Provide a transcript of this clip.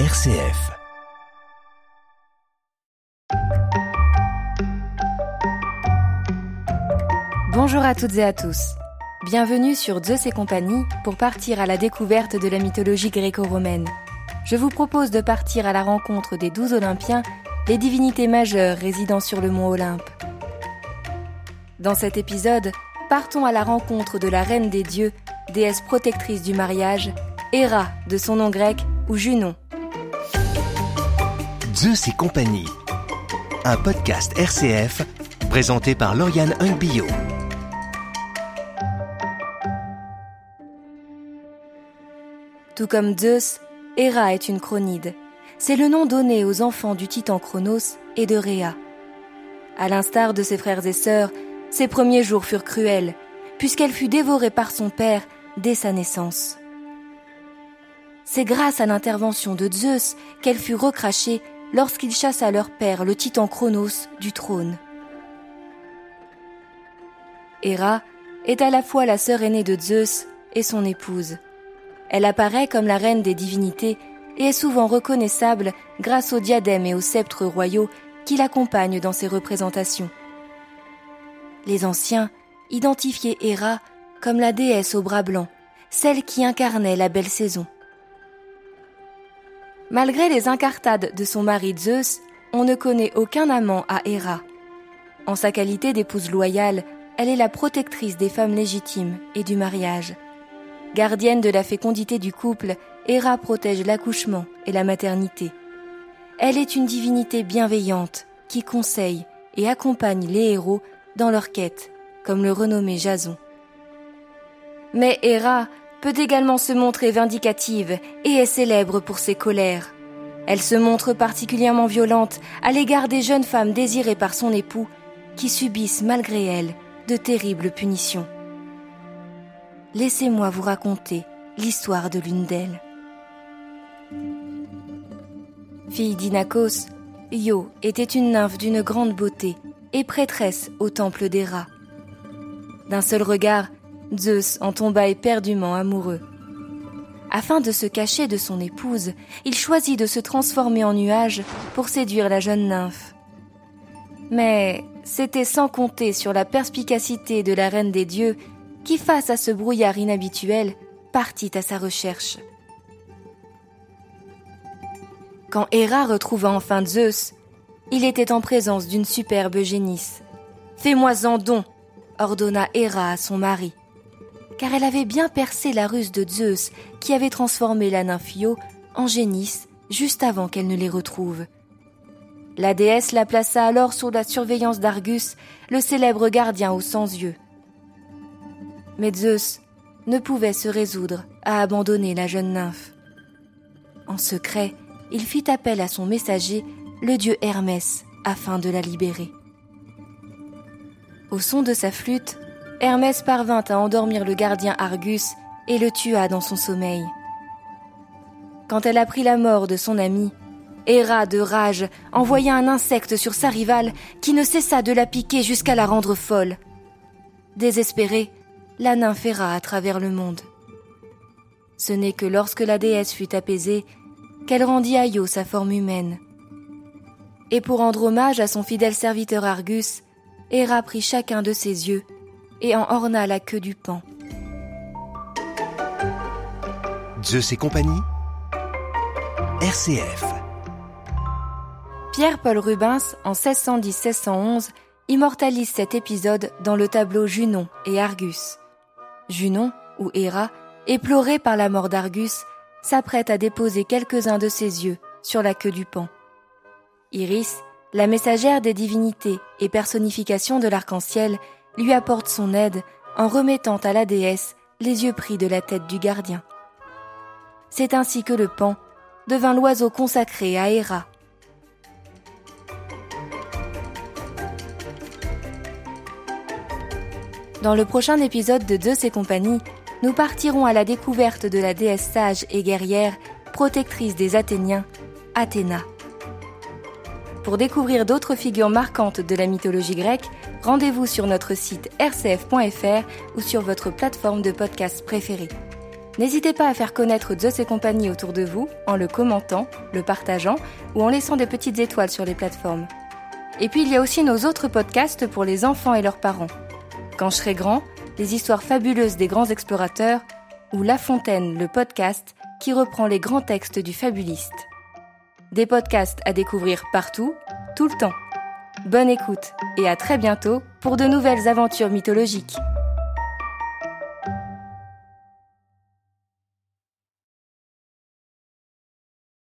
RCF. Bonjour à toutes et à tous. Bienvenue sur Zeus et compagnie pour partir à la découverte de la mythologie gréco-romaine. Je vous propose de partir à la rencontre des douze Olympiens, les divinités majeures résidant sur le mont Olympe. Dans cet épisode, partons à la rencontre de la reine des dieux, déesse protectrice du mariage, Héra de son nom grec ou Junon. Zeus et compagnie. Un podcast RCF présenté par Lauriane Hungbio. Tout comme Zeus, Héra est une chronide. C'est le nom donné aux enfants du titan Chronos et de Rhea. À l'instar de ses frères et sœurs, ses premiers jours furent cruels, puisqu'elle fut dévorée par son père dès sa naissance. C'est grâce à l'intervention de Zeus qu'elle fut recrachée lorsqu'il chassa leur père, le titan Chronos, du trône. Héra est à la fois la sœur aînée de Zeus et son épouse. Elle apparaît comme la reine des divinités et est souvent reconnaissable grâce au diadème et aux sceptres royaux qui l'accompagnent dans ses représentations. Les anciens identifiaient Héra comme la déesse aux bras blancs, celle qui incarnait la belle saison. Malgré les incartades de son mari Zeus, on ne connaît aucun amant à Héra. En sa qualité d'épouse loyale, elle est la protectrice des femmes légitimes et du mariage. Gardienne de la fécondité du couple, Héra protège l'accouchement et la maternité. Elle est une divinité bienveillante qui conseille et accompagne les héros dans leur quête, comme le renommé Jason. Mais Héra peut également se montrer vindicative et est célèbre pour ses colères. Elle se montre particulièrement violente à l'égard des jeunes femmes désirées par son époux qui subissent malgré elle de terribles punitions. Laissez-moi vous raconter l'histoire de l'une d'elles. Fille d'Inakos, Io était une nymphe d'une grande beauté et prêtresse au temple d'Héra. D'un seul regard, Zeus en tomba éperdument amoureux. Afin de se cacher de son épouse, il choisit de se transformer en nuage pour séduire la jeune nymphe. Mais c'était sans compter sur la perspicacité de la reine des dieux qui, face à ce brouillard inhabituel, partit à sa recherche. Quand Héra retrouva enfin Zeus, il était en présence d'une superbe génisse. Fais-moi-en don, ordonna Héra à son mari car elle avait bien percé la ruse de Zeus qui avait transformé la nymphio en génisse juste avant qu'elle ne les retrouve. La déesse la plaça alors sous la surveillance d'Argus, le célèbre gardien aux cent yeux. Mais Zeus ne pouvait se résoudre à abandonner la jeune nymphe. En secret, il fit appel à son messager, le dieu Hermès, afin de la libérer. Au son de sa flûte, Hermès parvint à endormir le gardien Argus et le tua dans son sommeil. Quand elle apprit la mort de son ami, Héra de rage envoya un insecte sur sa rivale qui ne cessa de la piquer jusqu'à la rendre folle. Désespérée, la nymphe à travers le monde. Ce n'est que lorsque la déesse fut apaisée qu'elle rendit à Io sa forme humaine. Et pour rendre hommage à son fidèle serviteur Argus, Héra prit chacun de ses yeux et en orna la queue du pan. Zeus et compagnie RCF Pierre-Paul Rubens, en 1610-1611, immortalise cet épisode dans le tableau Junon et Argus. Junon, ou Héra, éploré par la mort d'Argus, s'apprête à déposer quelques-uns de ses yeux sur la queue du pan. Iris, la messagère des divinités et personnification de l'arc-en-ciel, lui apporte son aide en remettant à la déesse les yeux pris de la tête du gardien. C'est ainsi que le pan devint l'oiseau consacré à Héra. Dans le prochain épisode de Zeus et compagnie, nous partirons à la découverte de la déesse sage et guerrière, protectrice des Athéniens, Athéna. Pour découvrir d'autres figures marquantes de la mythologie grecque, rendez-vous sur notre site rcf.fr ou sur votre plateforme de podcast préférée. N'hésitez pas à faire connaître Zeus et compagnie autour de vous en le commentant, le partageant ou en laissant des petites étoiles sur les plateformes. Et puis il y a aussi nos autres podcasts pour les enfants et leurs parents. Quand je serai grand, les histoires fabuleuses des grands explorateurs ou La Fontaine, le podcast qui reprend les grands textes du fabuliste. Des podcasts à découvrir partout, tout le temps. Bonne écoute et à très bientôt pour de nouvelles aventures mythologiques.